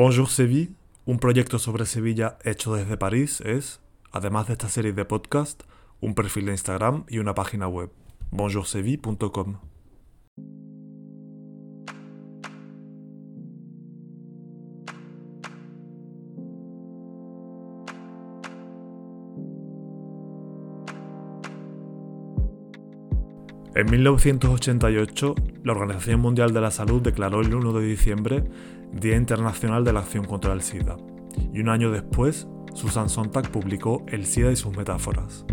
Bonjour Seville, un proyecto sobre Sevilla hecho desde París, es, además de esta serie de podcast, un perfil de Instagram y una página web, bonjourseville.com. En 1988, la Organización Mundial de la Salud declaró el 1 de diciembre Día Internacional de la Acción contra el SIDA, y un año después, Susan Sontag publicó El SIDA y sus metáforas.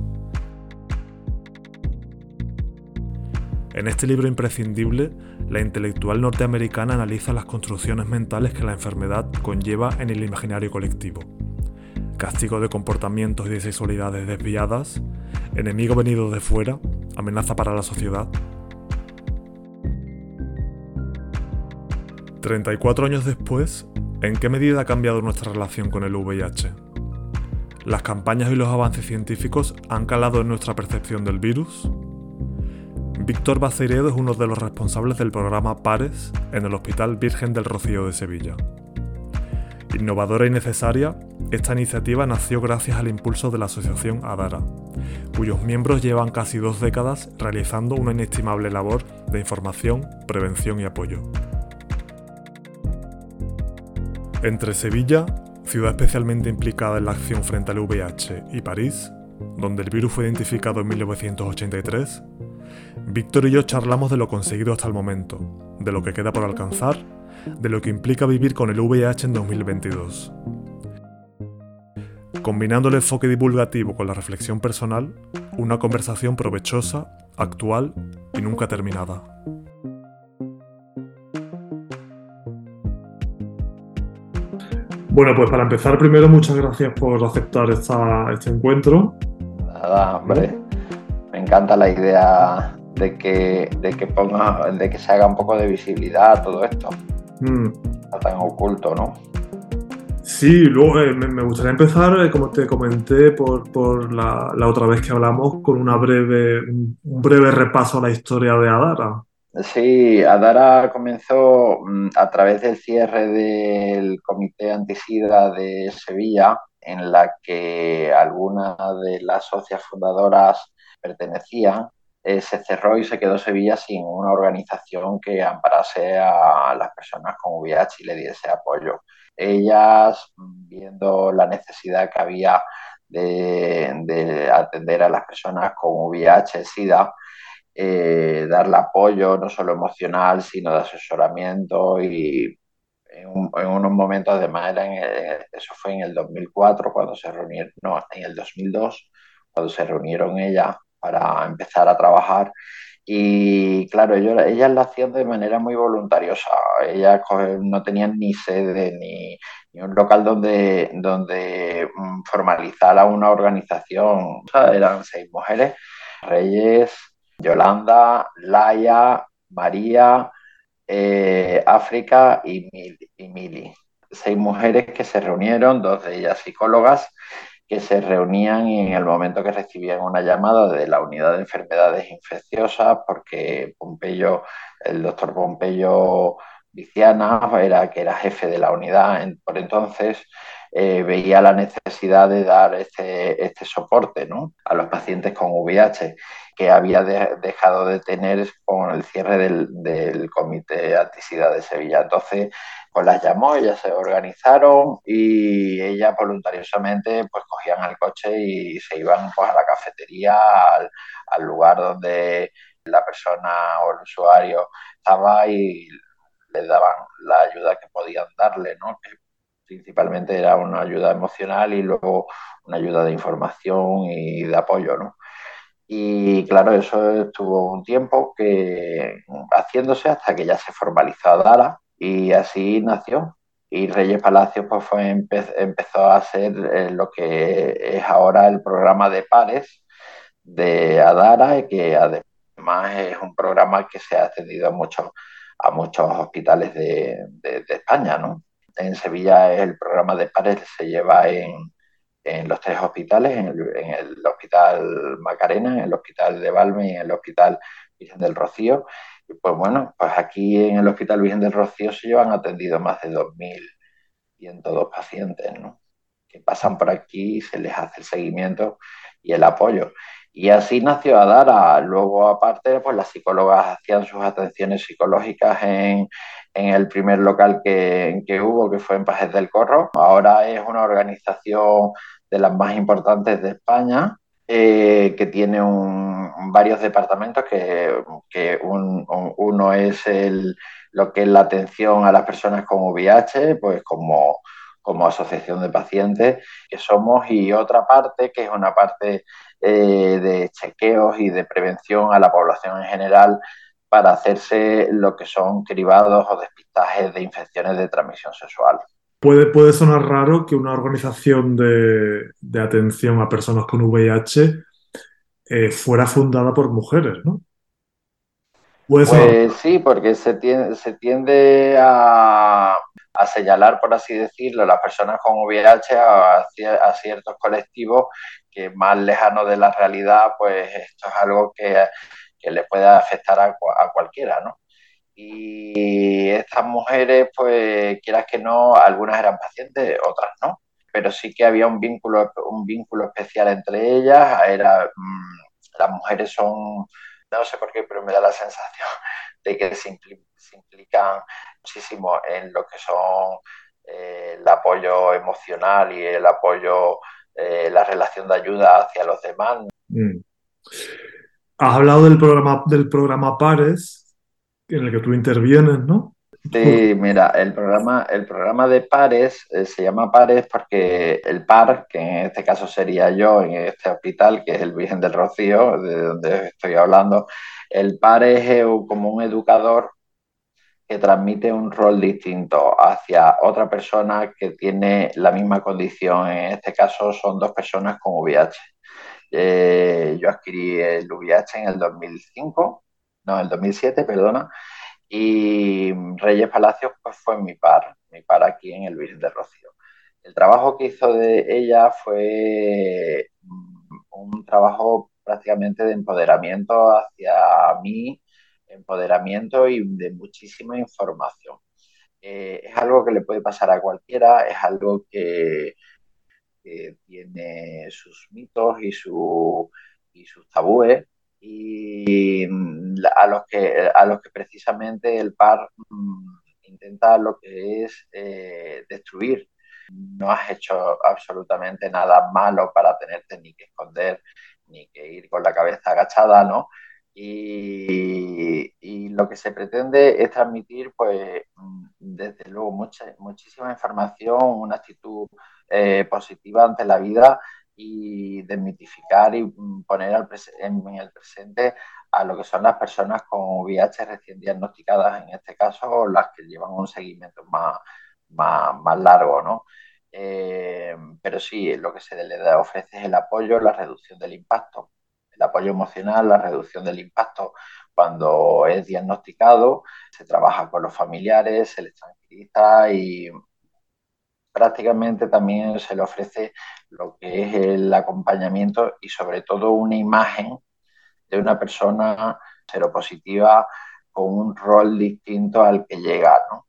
En este libro imprescindible, la intelectual norteamericana analiza las construcciones mentales que la enfermedad conlleva en el imaginario colectivo. Castigo de comportamientos y de sexualidades desviadas, enemigo venido de fuera, amenaza para la sociedad. 34 años después, ¿en qué medida ha cambiado nuestra relación con el VIH? ¿Las campañas y los avances científicos han calado en nuestra percepción del virus? Víctor Baceredo es uno de los responsables del programa PARES en el Hospital Virgen del Rocío de Sevilla. Innovadora y necesaria, esta iniciativa nació gracias al impulso de la asociación ADARA, cuyos miembros llevan casi dos décadas realizando una inestimable labor de información, prevención y apoyo. Entre Sevilla, ciudad especialmente implicada en la acción frente al VIH, y París, donde el virus fue identificado en 1983, Víctor y yo charlamos de lo conseguido hasta el momento, de lo que queda por alcanzar, de lo que implica vivir con el VIH en 2022. Combinando el enfoque divulgativo con la reflexión personal, una conversación provechosa, actual y nunca terminada. Bueno, pues para empezar, primero, muchas gracias por aceptar este encuentro. Nada, hombre. Me encanta la idea de que, de que ponga, de que se haga un poco de visibilidad a todo esto. Mm. Está tan oculto, ¿no? Sí, luego eh, me, gustaría empezar, eh, como te comenté por, la, otra vez que hablamos, con una breve, un, breve repaso a la historia de Adara. Sí, Adara comenzó mm, a través del cierre del Comité Antisida de Sevilla, en la que algunas de las socias fundadoras pertenecían. Eh, se cerró y se quedó Sevilla sin una organización que amparase a las personas con VIH y le diese apoyo ellas, viendo la necesidad que había de, atender a las personas con VIH, SIDA, eh, darle apoyo no solo emocional, sino de asesoramiento y en, unos momentos, además, era en eso fue en el 2004 cuando se reunieron, no, en el 2002, cuando se reunieron ellas para empezar a trabajar y claro, ellos, ellas lo hacían de manera muy voluntariosa. Ellas no tenían ni sede ni, un local donde, donde mm, formalizara una organización. eran seis mujeres, Reyes, Yolanda, Laia, María, eh, África y, y Mili. Seis mujeres que se reunieron, dos de ellas psicólogas, que se reunían y en el momento que recibían una llamada de la unidad de enfermedades infecciosas, porque Pompeyo, el doctor Pompeyo Viciana, era, que era jefe de la unidad por entonces, eh, veía la necesidad de dar este, este soporte ¿no? a los pacientes con VIH que había dejado de tener con el cierre del, del Comité Antisida de Sevilla. Entonces, pues las llamó, ellas se organizaron y ellas voluntariosamente pues cogían el coche y se iban pues a la cafetería, al, lugar donde la persona o el usuario estaba y le daban la ayuda que podían darle, ¿no? Que principalmente era una ayuda emocional y luego una ayuda de información y de apoyo, ¿no? Y claro, eso estuvo un tiempo que haciéndose hasta que ya se formalizó Dara y así nació. Y Reyes Palacios pues fue, empezó a ser eh, lo que es ahora el programa de pares de Adara, que además es un programa que se ha extendido a muchos, a muchos hospitales de, España. ¿no? En Sevilla el programa de pares se lleva en, en los tres hospitales, en el, Hospital Macarena, en el Hospital de Valme y en el Hospital del Rocío pues bueno, pues aquí en el Hospital Virgen del Rocío se llevan atendido más de 2.000 102 pacientes, Que pasan por aquí, se les hace el seguimiento y el apoyo. Y así nació Adara. Luego, aparte, pues las psicólogas hacían sus atenciones psicológicas en, el primer local que, que, hubo, que fue en Pajes del Corro. Ahora es una organización de las más importantes de España, eh, que tiene varios departamentos, que, uno es el, lo que es la atención a las personas con VIH, pues como, como asociación de pacientes que somos, y otra parte que es una parte eh, de chequeos y de prevención a la población en general para hacerse lo que son cribados o despistajes de infecciones de transmisión sexual. Puede, puede sonar raro que una organización de, atención a personas con VIH eh, fuera fundada por mujeres, ¿no? Pues sí, porque se tiende, se tiende a, señalar, por así decirlo, las personas con VIH a, a, ciertos colectivos que más lejanos de la realidad, pues esto es algo que, que le puede afectar a, a cualquiera, ¿no? Y estas mujeres, pues quieras que no, algunas eran pacientes, otras no, pero sí que había un vínculo, un vínculo especial entre ellas. Era, mm, las mujeres son, no sé por qué, pero me da la sensación de que se, implican muchísimo en lo que son eh, el apoyo emocional y el apoyo, eh, la relación de ayuda hacia los demás. Mm. Has hablado del programa, del programa Pares, en el que tú intervienes, ¿no? Sí, mira, el programa, el programa de pares eh, se llama pares porque el par, que en este caso sería yo en este hospital, que es el Virgen del Rocío, de donde estoy hablando, el par es como un educador que transmite un rol distinto hacia otra persona que tiene la misma condición. En este caso son dos personas con VIH. Eh, yo adquirí el VIH en el 2005 no, el 2007, perdona, y Reyes Palacios pues fue mi par, mi par aquí en el Virgen de Rocío. El trabajo que hizo de ella fue mm, un trabajo prácticamente de empoderamiento hacia mí, empoderamiento y de muchísima información. Eh, es algo que le puede pasar a cualquiera, es algo que, tiene sus mitos y, su, y sus tabúes, y mm, a los que, a los que precisamente el par mm, intenta lo que es eh, destruir. No has hecho absolutamente nada malo para tenerte ni que esconder, ni que ir con la cabeza agachada, ¿no? Y, lo que se pretende es transmitir, pues, mm, desde luego, mucha, muchísima información, una actitud eh, positiva ante la vida y desmitificar y poner en, el presente a lo que son las personas con VIH recién diagnosticadas, en este caso, o las que llevan un seguimiento más, más, largo, ¿no? Eh, pero sí, lo que se le ofrece es el apoyo, la reducción del impacto, el apoyo emocional, la reducción del impacto cuando es diagnosticado, se trabaja con los familiares, se les tranquiliza y prácticamente también se le ofrece lo que es el acompañamiento y sobre todo una imagen de una persona seropositiva con un rol distinto al que llega, ¿no?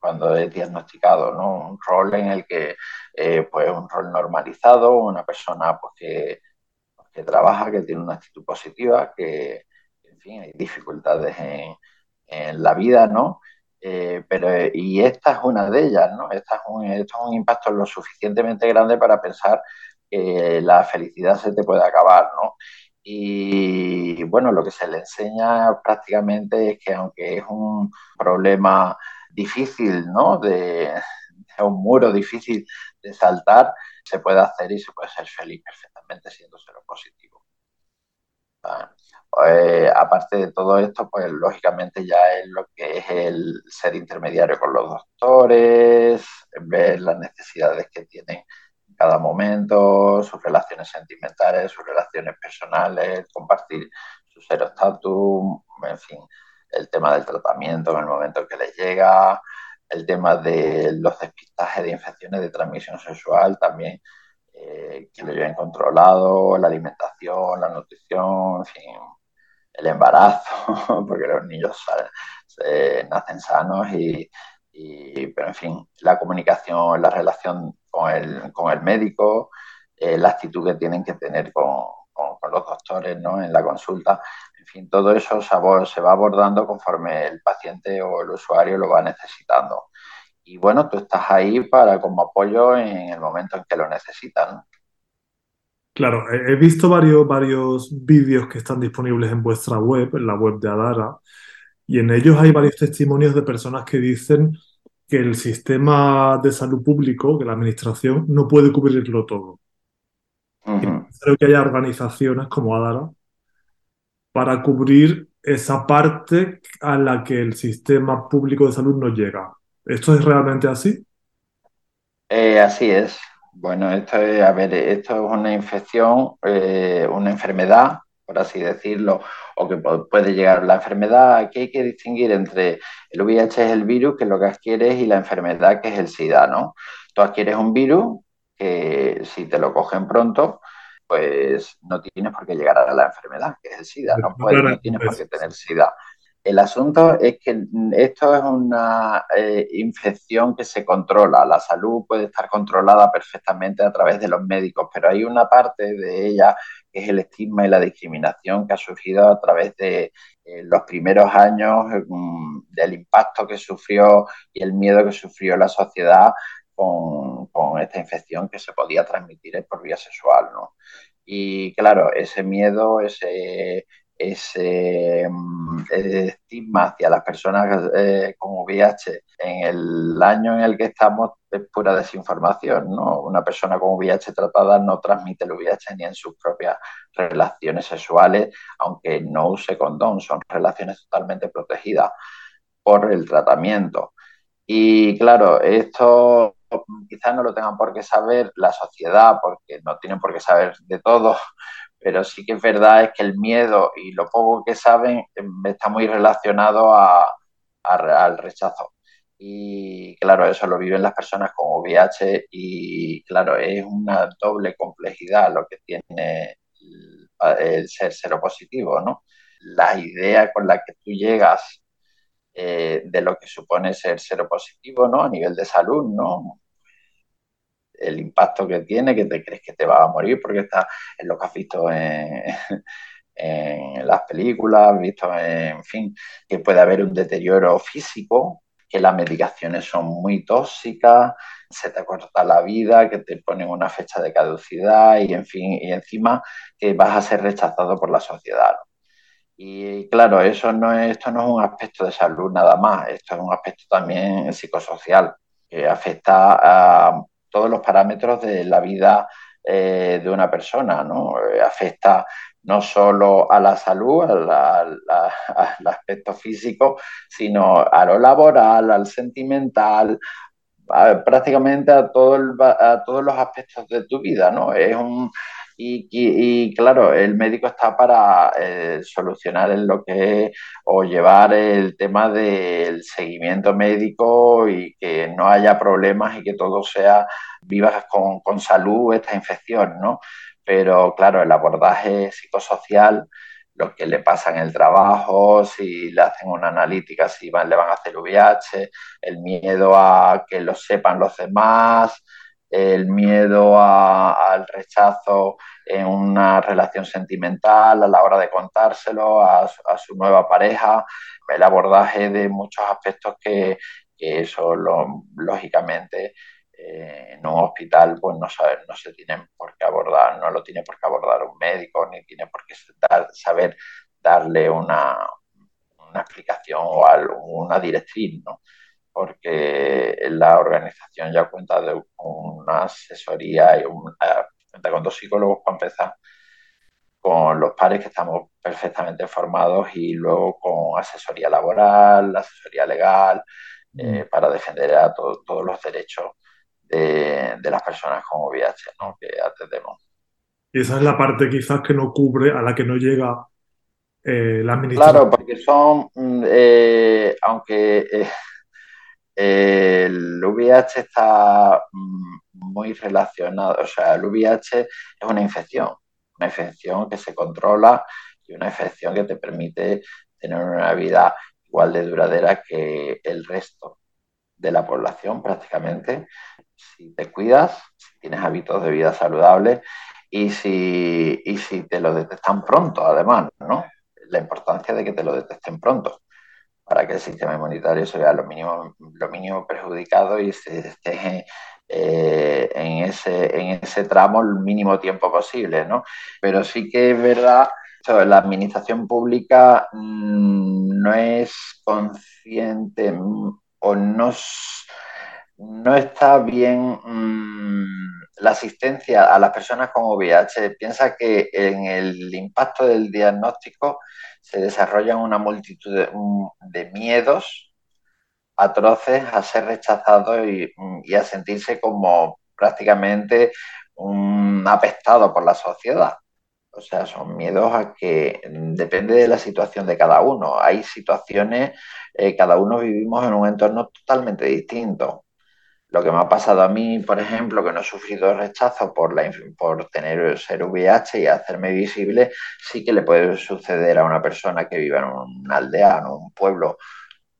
Cuando es diagnosticado, ¿no? Un rol en el que, eh, pues, un rol normalizado, una persona, pues, que, pues, que trabaja, que tiene una actitud positiva, que, en fin, hay dificultades en, en la vida, ¿no? Eh, pero, y esta es una de ellas, ¿no? Esta es un, esto es un impacto lo suficientemente grande para pensar que la felicidad se te puede acabar, ¿no? Y bueno, lo que se le enseña prácticamente es que aunque es un problema difícil, ¿no? De, un muro difícil de saltar, se puede hacer y se puede ser feliz perfectamente siendo cero positivo. Eh, aparte de todo esto, pues lógicamente ya es lo que es el ser intermediario con los doctores, ver las necesidades que tienen en cada momento, sus relaciones sentimentales, sus relaciones personales, compartir su estatus, en fin, el tema del tratamiento en el momento que les llega, el tema de los despistajes de infecciones de transmisión sexual también. Eh, que lo lleven controlado, la alimentación, la nutrición, en fin, el embarazo, porque los niños nacen sanos y, pero en fin, la comunicación, la relación con el, con el médico, eh, la actitud que tienen que tener con, con, los doctores ¿no? en la consulta, en fin, todo eso se va abordando conforme el paciente o el usuario lo va necesitando. Y bueno, tú estás ahí para como apoyo en el momento en que lo necesitan. Claro, he visto varios, varios vídeos que están disponibles en vuestra web, en la web de Adara, y en ellos hay varios testimonios de personas que dicen que el sistema de salud público, que la administración, no puede cubrirlo todo. Creo que haya organizaciones como Adara para cubrir esa parte a la que el sistema público de salud no llega. ¿Esto es realmente así? Eh, así es. Bueno, esto es, a ver, esto es una infección, eh, una enfermedad, por así decirlo, o que puede llegar la enfermedad. Aquí hay que distinguir entre el VIH es el virus, que es lo que adquieres, y la enfermedad, que es el SIDA, ¿no? Tú adquieres un virus que si te lo cogen pronto, pues no tienes por qué llegar a la enfermedad, que es el SIDA, no, puedes, no tienes por qué tener SIDA. El asunto es que esto es una eh, infección que se controla. La salud puede estar controlada perfectamente a través de los médicos, pero hay una parte de ella que es el estigma y la discriminación que ha surgido a través de eh, los primeros años mm, del impacto que sufrió y el miedo que sufrió la sociedad con, con, esta infección que se podía transmitir por vía sexual. ¿no? Y claro, ese miedo, ese ese, mm, estigma hacia las personas eh, con VIH en el año en el que estamos es pura desinformación. ¿no? Una persona con VIH tratada no transmite el VIH ni en sus propias relaciones sexuales, aunque no use condón, son relaciones totalmente protegidas por el tratamiento. Y claro, esto quizás no lo tengan por qué saber la sociedad, porque no tienen por qué saber de todo, pero sí que es verdad es que el miedo y lo poco que saben em, está muy relacionado al rechazo. Y claro, eso lo viven las personas con VIH y claro, es una doble complejidad lo que tiene el, ser seropositivo, ¿no? La idea con la que tú llegas eh, de lo que supone ser seropositivo, ¿no? A nivel de salud, ¿no? El impacto que tiene, que te crees que te va a morir porque está en lo que has visto en, las películas, visto en, fin, que puede haber un deterioro físico, que las medicaciones son muy tóxicas, se te corta la vida, que te ponen una fecha de caducidad y en fin, y encima que vas a ser rechazado por la sociedad. Y claro, eso no es, esto no es un aspecto de salud nada más, esto es un aspecto también psicosocial que afecta a todos los parámetros de la vida eh, de una persona, ¿no? Eh, afecta no solo a la salud, al aspecto físico, sino a lo laboral, al sentimental, prácticamente a, a todos los aspectos de tu vida, ¿no? Es un, y, claro, el médico está para eh, solucionar lo que es o llevar el tema del seguimiento médico y que no haya problemas y que todo sea vivas con, con salud esta infección, ¿no? Pero claro, el abordaje psicosocial lo que le pasa en el trabajo, si le hacen una analítica, si van, le van a hacer VIH, el miedo a que lo sepan los demás, el miedo al rechazo en una relación sentimental a la hora de contárselo a, su nueva pareja, el abordaje de muchos aspectos que, eso lógicamente eh, en un hospital pues no, no se tienen por qué abordar, no lo tiene por qué abordar un médico, ni tiene por qué saber darle una, una explicación o una directriz, ¿no? porque la organización ya cuenta de una asesoría y cuenta con dos psicólogos para empezar, con los pares que estamos perfectamente formados y luego con asesoría laboral, asesoría legal, eh, mm. para defender a todos los derechos de, las personas con VIH ¿no? que atendemos. Y esa es la parte quizás que no cubre, a la que no llega eh, la administración. Claro, porque son, mm, eh, aunque el VIH está mm, muy relacionado, o sea, el VIH es una infección, una infección que se controla y una infección que te permite tener una vida igual de duradera que el resto de la población prácticamente, si te cuidas, si tienes hábitos de vida saludables y si, y si te lo detectan pronto, además, ¿no? La importancia de que te lo detecten pronto para que el sistema inmunitario se vea lo mínimo, lo mínimo perjudicado y se esté eh, en, ese, en ese tramo el mínimo tiempo posible, ¿no? Pero sí que es verdad, la administración pública mmm, no es consciente mm, o no, no está bien mmm, la asistencia a las personas con VIH. Piensa que en el impacto del diagnóstico se desarrollan una multitud de, miedos atroces a ser rechazado y, y, a sentirse como prácticamente un apestado por la sociedad. O sea, son miedos a que depende de la situación de cada uno. Hay situaciones, eh, cada uno vivimos en un entorno totalmente distinto. Lo que me ha pasado a mí, por ejemplo, que no he sufrido rechazo por, tener ser VIH y hacerme visible, sí que le puede suceder a una persona que vive en una aldea, en un pueblo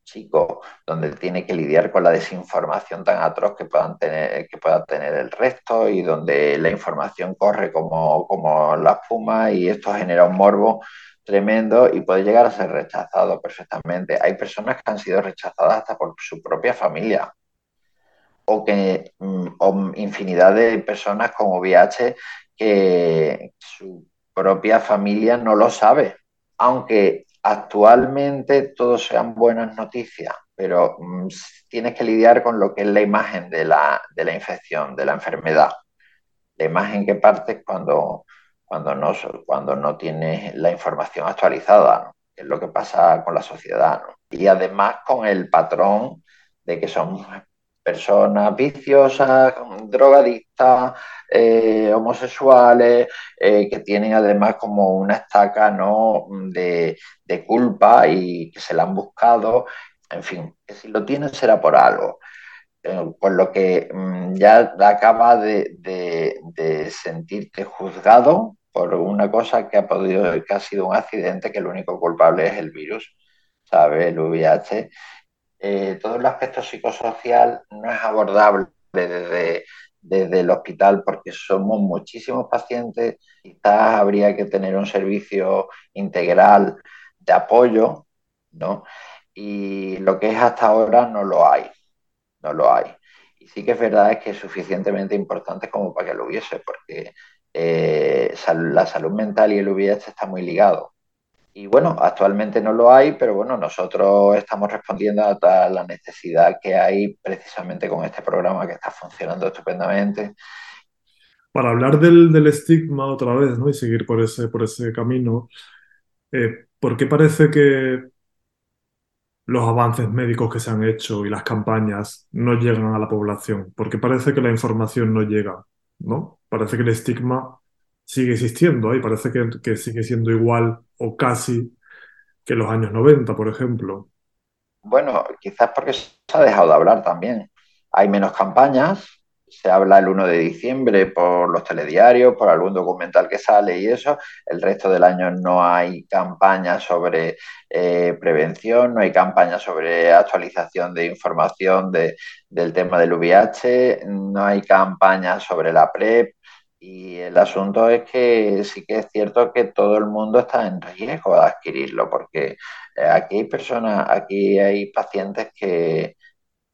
chico, donde tiene que lidiar con la desinformación tan atroz que, puedan tener, que pueda tener el resto y donde la información corre como, como la espuma y esto genera un morbo tremendo y puede llegar a ser rechazado perfectamente. Hay personas que han sido rechazadas hasta por su propia familia o que mm, o infinidad de personas con VIH que su propia familia no lo sabe, aunque actualmente todo sean buenas noticias, pero mm, tienes que lidiar con lo que es la imagen de la, de la infección, de la enfermedad. La imagen que partes cuando, cuando, no, cuando no tienes la información actualizada, que es lo que pasa con la sociedad. Y además con el patrón de que son personas viciosas, drogadictas, eh, homosexuales, eh, que tienen además como una estaca ¿no? de, de, culpa y que se la han buscado. En fin, que si lo tienen será por algo. Eh, por lo que mm, ya acaba de, de, sentirte juzgado por una cosa que ha, podido, que ha sido un accidente, que el único culpable es el virus, ¿sabes? El VIH eh, todo el aspecto psicosocial no es abordable desde, desde, el hospital porque somos muchísimos pacientes, quizás habría que tener un servicio integral de apoyo, ¿no? Y lo que es hasta ahora no lo hay, no lo hay. Y sí que es verdad es que es suficientemente importante como para que lo hubiese, porque eh, la salud mental y el VIH está muy ligado. Y bueno, actualmente no lo hay, pero bueno, nosotros estamos respondiendo a la necesidad que hay precisamente con este programa que está funcionando estupendamente. Para hablar del, del estigma otra vez, ¿no? Y seguir por ese, por ese camino, eh, ¿por qué parece que los avances médicos que se han hecho y las campañas no llegan a la población? Porque parece que la información no llega, ¿no? Parece que el estigma sigue existiendo y parece que, que, sigue siendo igual o casi que los años 90, por ejemplo. Bueno, quizás porque se ha dejado de hablar también. Hay menos campañas, se habla el 1 de diciembre por los telediarios, por algún documental que sale y eso. El resto del año no hay campañas sobre eh, prevención, no hay campañas sobre actualización de información de, del tema del VIH, no hay campañas sobre la PrEP, y el asunto es que sí que es cierto que todo el mundo está en riesgo de adquirirlo, porque eh, aquí hay personas, aquí hay pacientes que,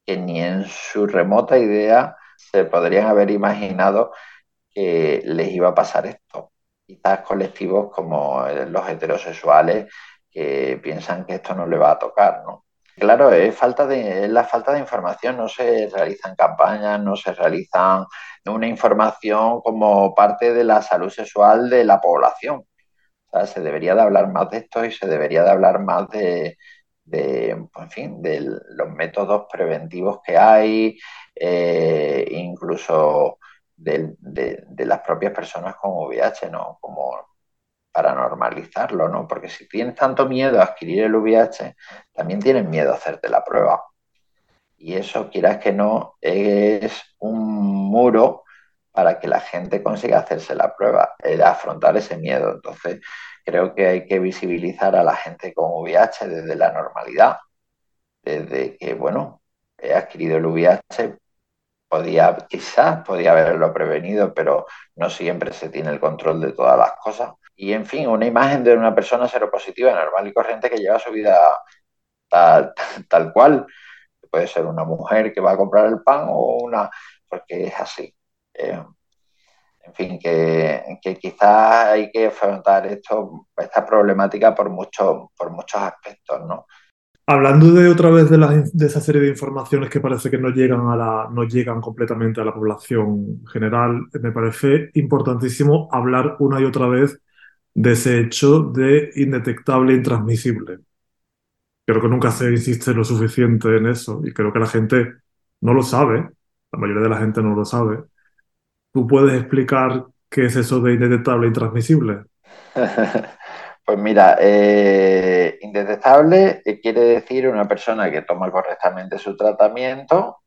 que ni en su remota idea se podrían haber imaginado que les iba a pasar esto. Quizás colectivos como eh, los heterosexuales que piensan que esto no le va a tocar, ¿no? Claro, es, falta de, es la falta de información, no se realizan campañas, no se realizan una información como parte de la salud sexual de la población. O sea, se debería de hablar más de esto y se debería de hablar más de, en fin, de los métodos preventivos que hay, eh, incluso de, las propias personas con VIH, ¿no? Como para normalizarlo, ¿no? Porque si tienes tanto miedo a adquirir el VIH, también tienes miedo a hacerte la prueba. Y eso, quieras que no, es un muro para que la gente consiga hacerse la prueba, afrontar ese miedo. Entonces, creo que hay que visibilizar a la gente con VIH desde la normalidad, desde que, bueno, he adquirido el VIH, podía, quizás podía haberlo prevenido, pero no siempre se tiene el control de todas las cosas. Y en fin, una imagen de una persona seropositiva normal y corriente que lleva su vida tal, tal cual. Puede ser una mujer que va a comprar el pan o una, porque es así. Eh, en fin, que, que quizás hay que afrontar esto, esta problemática por, mucho, por muchos aspectos, ¿no? Hablando de otra vez de, la, de, esa serie de informaciones que parece que no llegan, a la, no llegan completamente a la población general, me parece importantísimo hablar una y otra vez de ese hecho de indetectable e intransmisible. Creo que nunca se insiste lo suficiente en eso y creo que la gente no lo sabe, la mayoría de la gente no lo sabe. ¿Tú puedes explicar qué es eso de indetectable e intransmisible? Pues mira, eh, indetectable eh, quiere decir una persona que toma correctamente su tratamiento.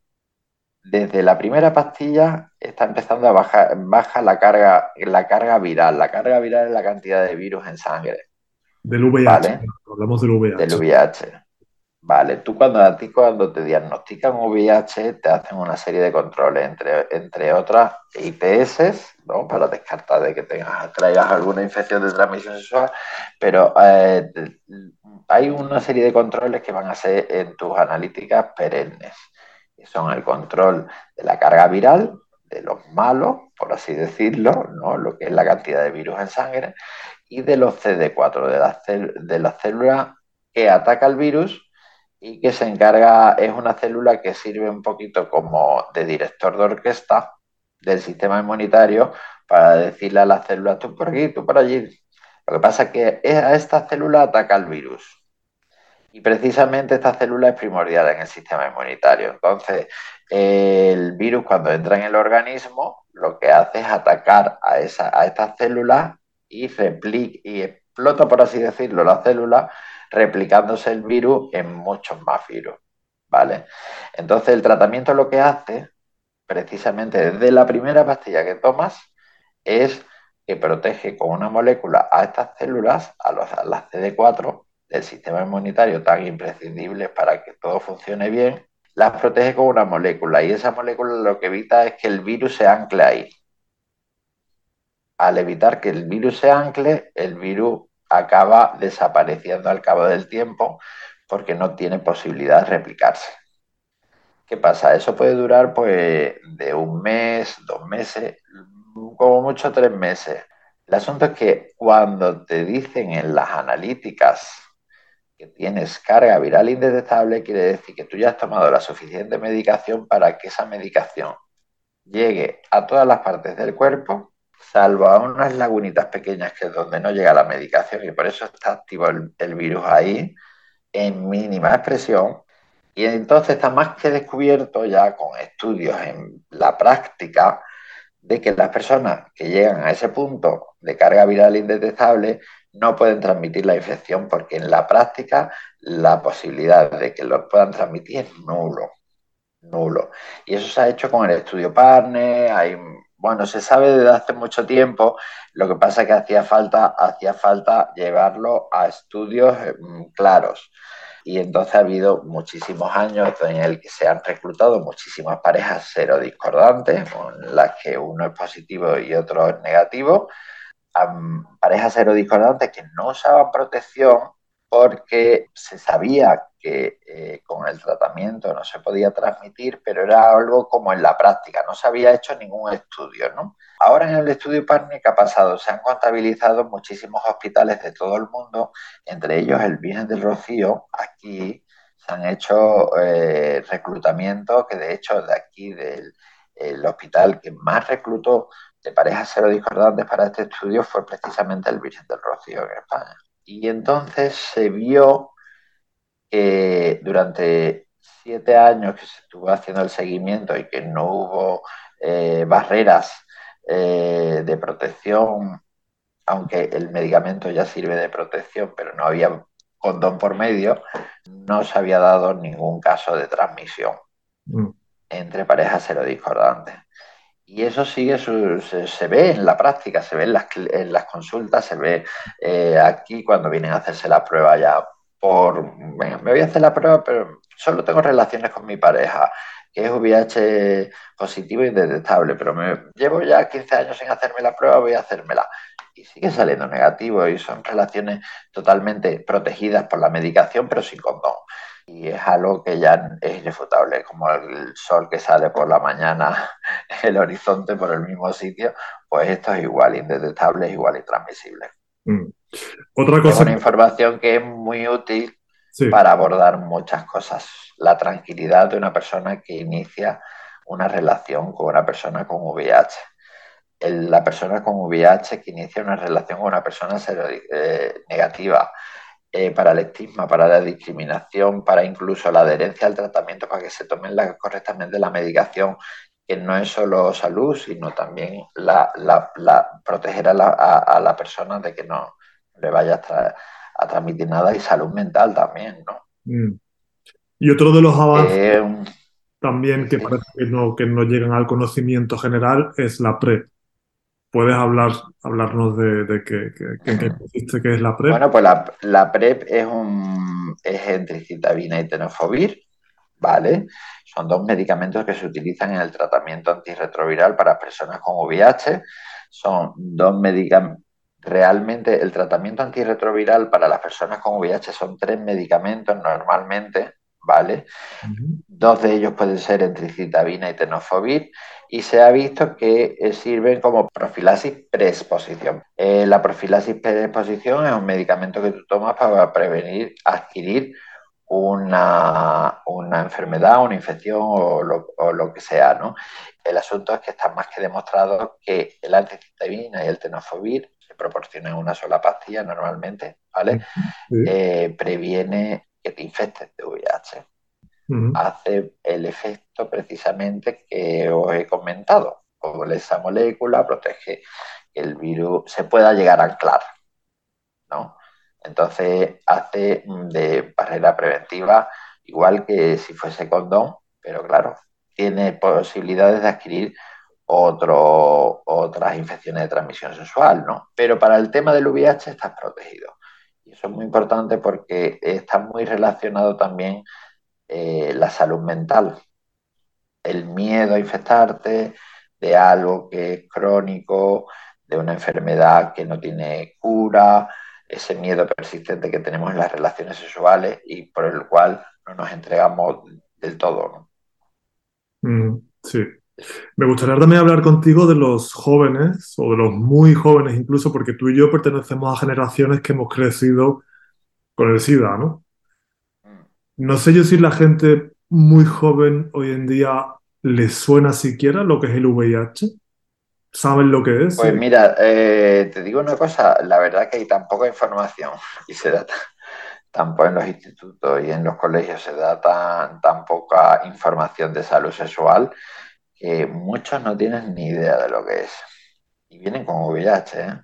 Desde la primera pastilla está empezando a bajar baja la carga, la carga viral. La carga viral es la cantidad de virus en sangre. Del VIH. Hablamos del VIH. Del VIH. Vale, tú cuando a ti cuando te diagnostican VIH te hacen una serie de controles, entre, entre otras IPS, ¿no? para descartar de que tengas, traigas alguna infección de transmisión sexual, pero eh, hay una serie de controles que van a ser en tus analíticas perennes, son el control de la carga viral, de los malos, por así decirlo, ¿no? lo que es la cantidad de virus en sangre, y de los CD4, de las, de que ataca el virus y que se encarga, es una célula que sirve un poquito como de director de orquesta del sistema inmunitario para decirle a las células, tú por aquí, tú por allí. Lo que pasa es que a esta célula ataca el virus. Y precisamente esta célula es primordial en el sistema inmunitario. Entonces, el virus cuando entra en el organismo, lo que hace es atacar a, esa, a estas células y, replica, y explota, por así decirlo, la célula replicándose el virus en muchos más virus. ¿Vale? Entonces el tratamiento lo que hace, precisamente desde la primera pastilla que tomas, es que protege con una molécula a estas células, a, los, las CD4 del sistema inmunitario tan imprescindibles para que todo funcione bien, las protege con una molécula y esa molécula lo que evita es que el virus se ancle ahí. Al evitar que el virus se ancle, el virus acaba desapareciendo al cabo del tiempo porque no tiene posibilidad de replicarse. ¿Qué pasa? Eso puede durar pues de un mes, dos meses, como mucho tres meses. El asunto es que cuando te dicen en las analíticas que tienes carga viral indetectable, quiere decir que tú ya has tomado la suficiente medicación para que esa medicación llegue a todas las partes del cuerpo salvo a unas lagunitas pequeñas que es donde no llega la medicación y por eso está activo el, virus ahí en mínima expresión. Y entonces está más que descubierto ya con estudios en la práctica de que las personas que llegan a ese punto de carga viral indetectable no pueden transmitir la infección porque en la práctica la posibilidad de que lo puedan transmitir es nulo. Nulo. Y eso se ha hecho con el estudio Partner, hay bueno, se sabe desde hace mucho tiempo, lo que pasa es que hacía falta, hacía falta llevarlo a estudios mm, claros. Y entonces ha habido muchísimos años en el que se han reclutado muchísimas parejas serodiscordantes, con las que uno es positivo y otro es negativo, parejas serodiscordantes que no usaban protección porque se sabía que eh, con el tratamiento no se podía transmitir, pero era algo como en la práctica, no se había hecho ningún estudio. ¿no? Ahora en el estudio PARNI, ¿qué ha pasado? Se han contabilizado muchísimos hospitales de todo el mundo, entre ellos el Virgen del Rocío, aquí se han hecho eh, reclutamientos que de hecho de aquí del el hospital que más reclutó de parejas serodiscordantes para este estudio fue precisamente el Virgen del Rocío en España. Y entonces se vio que durante siete años que se estuvo haciendo el seguimiento y que no hubo eh, barreras eh, de protección, aunque el medicamento ya sirve de protección, pero no había condón por medio, no se había dado ningún caso de transmisión mm. Entre parejas serodiscordantes. Y eso sigue, se, ve en la práctica, se ve en las, consultas, se ve eh, aquí cuando vienen a hacerse la prueba ya por, me voy a hacer la prueba, pero solo tengo relaciones con mi pareja, que es VIH positivo y detectable, pero me llevo ya 15 años sin hacerme la prueba, voy a hacérmela. Y sigue saliendo negativo y son relaciones totalmente protegidas por la medicación, pero sin condón. Y es algo que ya es irrefutable, como el sol que sale por la mañana, el horizonte por el mismo sitio, pues esto es igual, indetectable, es igual intransmisible. Mm. Otra cosa. Es una información que es muy útil para abordar muchas cosas. La tranquilidad de una persona que inicia una relación con una persona con VIH. la persona con VIH que inicia una relación con una persona eh, negativa, eh, para el estigma, para la discriminación, para incluso la adherencia al tratamiento, para que se tomen correctamente la medicación, que no es solo salud, sino también la, proteger a la, persona de que no le vaya a, transmitir nada y salud mental también, ¿no? Mm. Y otro de los avances eh, también que parece que no, que no llegan al conocimiento general es la PrEP. ¿Puedes hablar, hablarnos de, qué, consiste, qué es la PrEP? Bueno, pues la, PrEP es un es entricitabina y tenofovir, ¿vale? Son dos medicamentos que se utilizan en el tratamiento antirretroviral para personas con VIH. Son dos medicamentos. Realmente el tratamiento antirretroviral para las personas con VIH son tres medicamentos normalmente, ¿vale? Dos de ellos pueden ser entricitabina y tenofovir y se ha visto que eh, sirven como profilaxis preexposición. Eh, la profilaxis preexposición es un medicamento que tú tomas para prevenir adquirir una, una enfermedad, una infección o lo, que sea, ¿no? El asunto es que está más que demostrado que el anticitabina y el tenofovir se proporcionan una sola pastilla normalmente, ¿vale? Eh, previene que te infectes de VIH hace el efecto precisamente que os he comentado. O esa molécula protege que el virus se pueda llegar a anclar. ¿no? Entonces hace de barrera preventiva igual que si fuese condón, pero claro, tiene posibilidades de adquirir otro, otras infecciones de transmisión sexual, ¿no? Pero para el tema del VIH estás protegido. Y eso es muy importante porque está muy relacionado también eh, la salud mental, el miedo a infectarte de algo que es crónico, de una enfermedad que no tiene cura, ese miedo persistente que tenemos en las relaciones sexuales y por el cual no nos entregamos del todo. Mm, sí. Me gustaría también hablar contigo de los jóvenes, o de los muy jóvenes incluso, porque tú y yo pertenecemos a generaciones que hemos crecido con el SIDA, ¿no? No sé yo si la gente muy joven hoy en día le suena siquiera lo que es el VIH. ¿Saben lo que es? Pues mira, eh, te digo una cosa, la verdad que hay tan poca información y se da tampoco en los institutos y en los colegios se da tan, tan poca información de salud sexual que muchos no tienen ni idea de lo que es. Y vienen con VIH, ¿eh?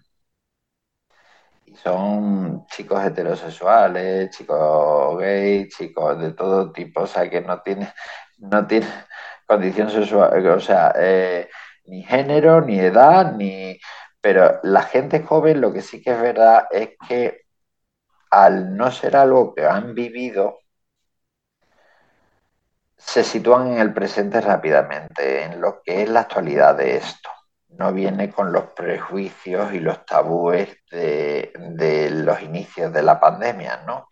son chicos heterosexuales, chicos gays, chicos de todo tipo, o sea, que no tiene, no tiene condición sexual, o sea, eh, ni género, ni edad, ni... Pero la gente joven lo que sí que es verdad es que al no ser algo que han vivido, se sitúan en el presente rápidamente, en lo que es la actualidad de esto no viene con los prejuicios y los tabúes de, los inicios de la pandemia, ¿no?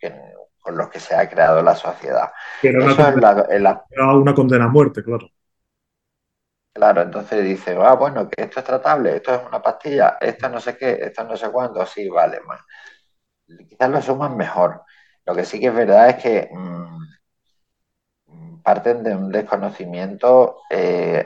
con los que se ha creado la sociedad. Era una, condena, a muerte, claro. Claro, entonces dice, ah, bueno, que esto es tratable, esto es una pastilla, esto no sé qué, esto no sé cuándo, sí, vale, más. Quizás lo asuman mejor. Lo que sí que es verdad es que mm, parten de un desconocimiento eh,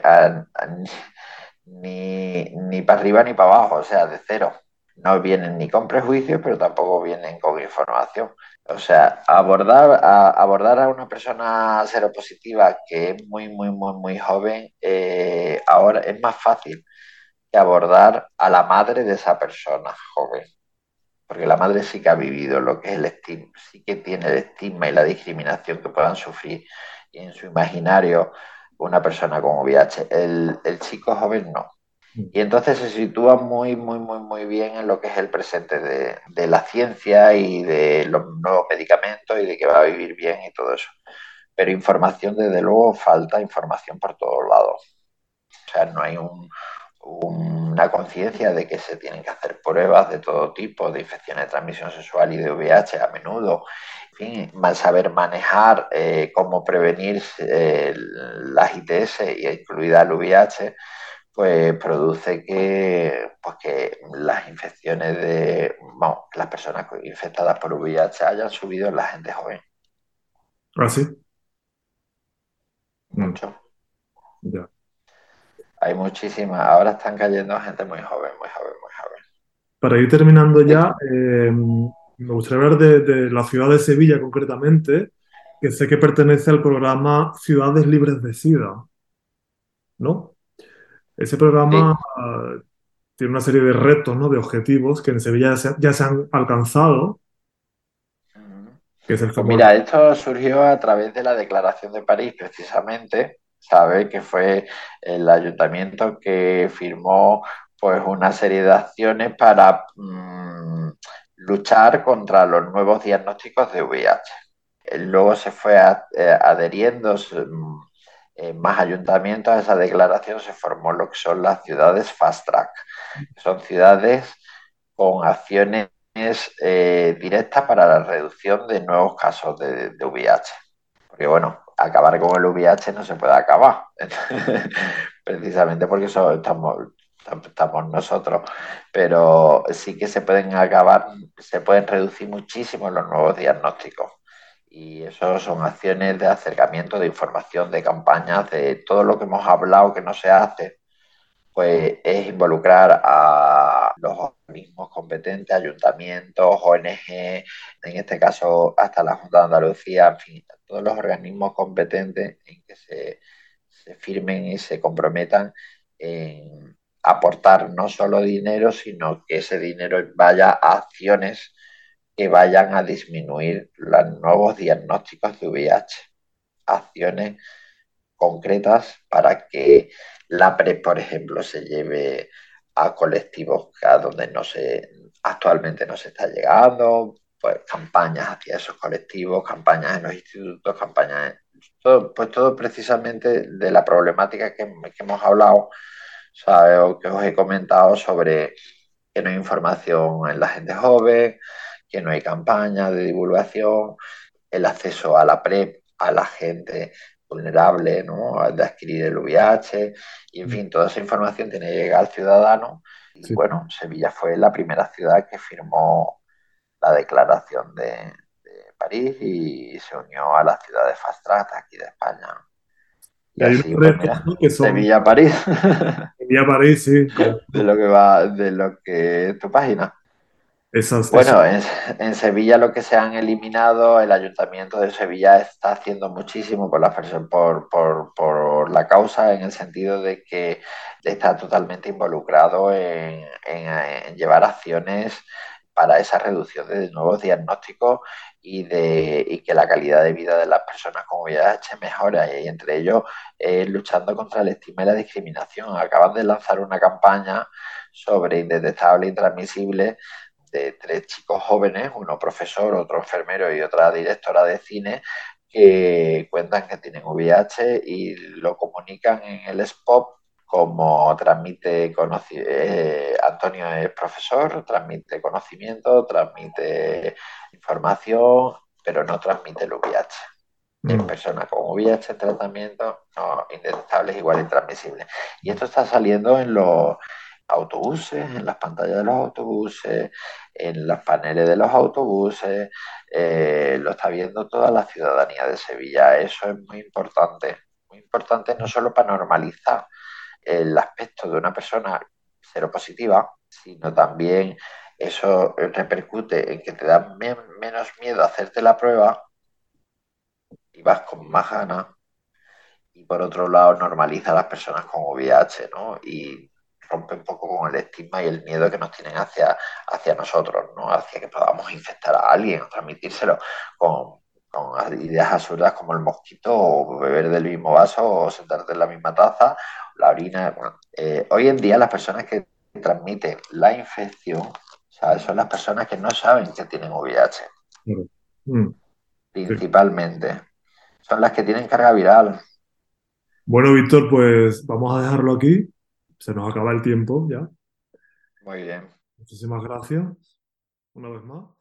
ni, ni para arriba ni para abajo, o sea, de cero. No vienen ni con prejuicios, pero tampoco vienen con información. O sea, abordar a, abordar a una persona seropositiva que es muy, muy, muy, muy joven, eh, ahora es más fácil que abordar a la madre de esa persona joven. Porque la madre sí que ha vivido lo que es el estigma, sí que tiene el estigma y la discriminación que puedan sufrir en su imaginario una persona con VIH. El, chico joven no. Y entonces se sitúa muy, muy, muy, muy bien en lo que es el presente de, de, la ciencia y de los nuevos medicamentos y de que va a vivir bien y todo eso. Pero información, desde luego, falta información por todos lados. O sea, no hay un, una conciencia de que se tienen que hacer pruebas de todo tipo, de infecciones de transmisión sexual y de VIH a menudo, en fin, mal saber manejar eh, cómo prevenir eh, las ITS, incluida el VIH, pues produce que, pues que las infecciones de bueno, las personas infectadas por VIH hayan subido en la gente joven. ¿Ah, sí? Mucho. Ya. Hay muchísimas, ahora están cayendo gente muy joven, muy joven, muy joven. Para ir terminando ya, eh, me gustaría hablar de, de, la ciudad de Sevilla concretamente, que sé que pertenece al programa Ciudades Libres de SIDA, ¿no? Ese programa sí. tiene una serie de retos, ¿no? De objetivos que en Sevilla ya se, ya se han alcanzado. Que es el pues mira, esto surgió a través de la Declaración de París, precisamente, ¿sabe? Que fue el ayuntamiento que firmó pues una serie de acciones para mmm, luchar contra los nuevos diagnósticos de VIH. Luego se fue eh, adheriendo eh, más ayuntamientos a esa declaración, se formó lo que son las ciudades fast track. Son ciudades con acciones eh, directas para la reducción de nuevos casos de, de VIH. Porque bueno, acabar con el VIH no se puede acabar, precisamente porque eso estamos, estamos nosotros, pero sí que se pueden acabar, se pueden reducir muchísimo los nuevos diagnósticos. Y eso son acciones de acercamiento, de información, de campañas, de todo lo que hemos hablado que no se hace, pues es involucrar a los organismos competentes, ayuntamientos, ONG, en este caso hasta la Junta de Andalucía, en fin, todos los organismos competentes en que se, se firmen y se comprometan en aportar no solo dinero, sino que ese dinero vaya a acciones que vayan a disminuir los nuevos diagnósticos de VIH. Acciones concretas para que la PrEP, por ejemplo, se lleve a colectivos a donde no se, actualmente no se está llegando, pues campañas hacia esos colectivos, campañas en los institutos, campañas, todo, pues todo precisamente de la problemática que hemos hablado, que os he comentado sobre que no hay información en la gente joven, que no hay campañas de divulgación, el acceso a la PrEP a la gente vulnerable, ¿no? de adquirir el VIH, y en fin, toda esa información tiene que llegar al ciudadano. Y sí. bueno, Sevilla fue la primera ciudad que firmó la declaración de, de París y se unió a las ciudades fast track aquí de España. Y, pues, mira, que son... Sevilla París. Sevilla París, sí. De lo que va, de lo que es tu página. Esas, bueno, en, en, Sevilla lo que se han eliminado, el Ayuntamiento de Sevilla está haciendo muchísimo por la, por, por, por la causa en el sentido de que está totalmente involucrado en, en, en, llevar acciones para esa reducción de nuevos diagnósticos y, de, y que la calidad de vida de las personas con VIH mejora y entre ellos eh, luchando contra el estigma y la discriminación. Acaban de lanzar una campaña sobre indetectable e intransmisible de tres chicos jóvenes, uno profesor, otro enfermero y otra directora de cine, que cuentan que tienen VIH y lo comunican en el spot como transmite eh, Antonio es profesor, transmite conocimiento, transmite información, pero no transmite el VIH. Mm. En personas con VIH en tratamiento, no indetectables igual intransmisibles. Y esto está saliendo en los autobuses, en las pantallas de los autobuses, en los paneles de los autobuses, eh, lo está viendo toda la ciudadanía de Sevilla. Eso es muy importante, muy importante no solo para normalizar el aspecto de una persona seropositiva, sino también eso repercute en que te da me menos miedo hacerte la prueba y vas con más ganas. Y por otro lado, normaliza a las personas con VIH, ¿no? Y rompe un poco con el estigma y el miedo que nos tienen hacia, hacia nosotros, ¿no? Hacia que podamos infectar a alguien o transmitírselo con, con ideas absurdas como el mosquito o beber del mismo vaso o sentarte en la misma taza, la orina. Eh, hoy en día las personas que transmiten la infección son las personas que no saben que tienen VIH. Mm. Principalmente. Son las que tienen carga viral. Bueno, Víctor, pues vamos a dejarlo aquí. Se nos acaba el tiempo ya. Muy bien. Muchísimas gracias una vez más.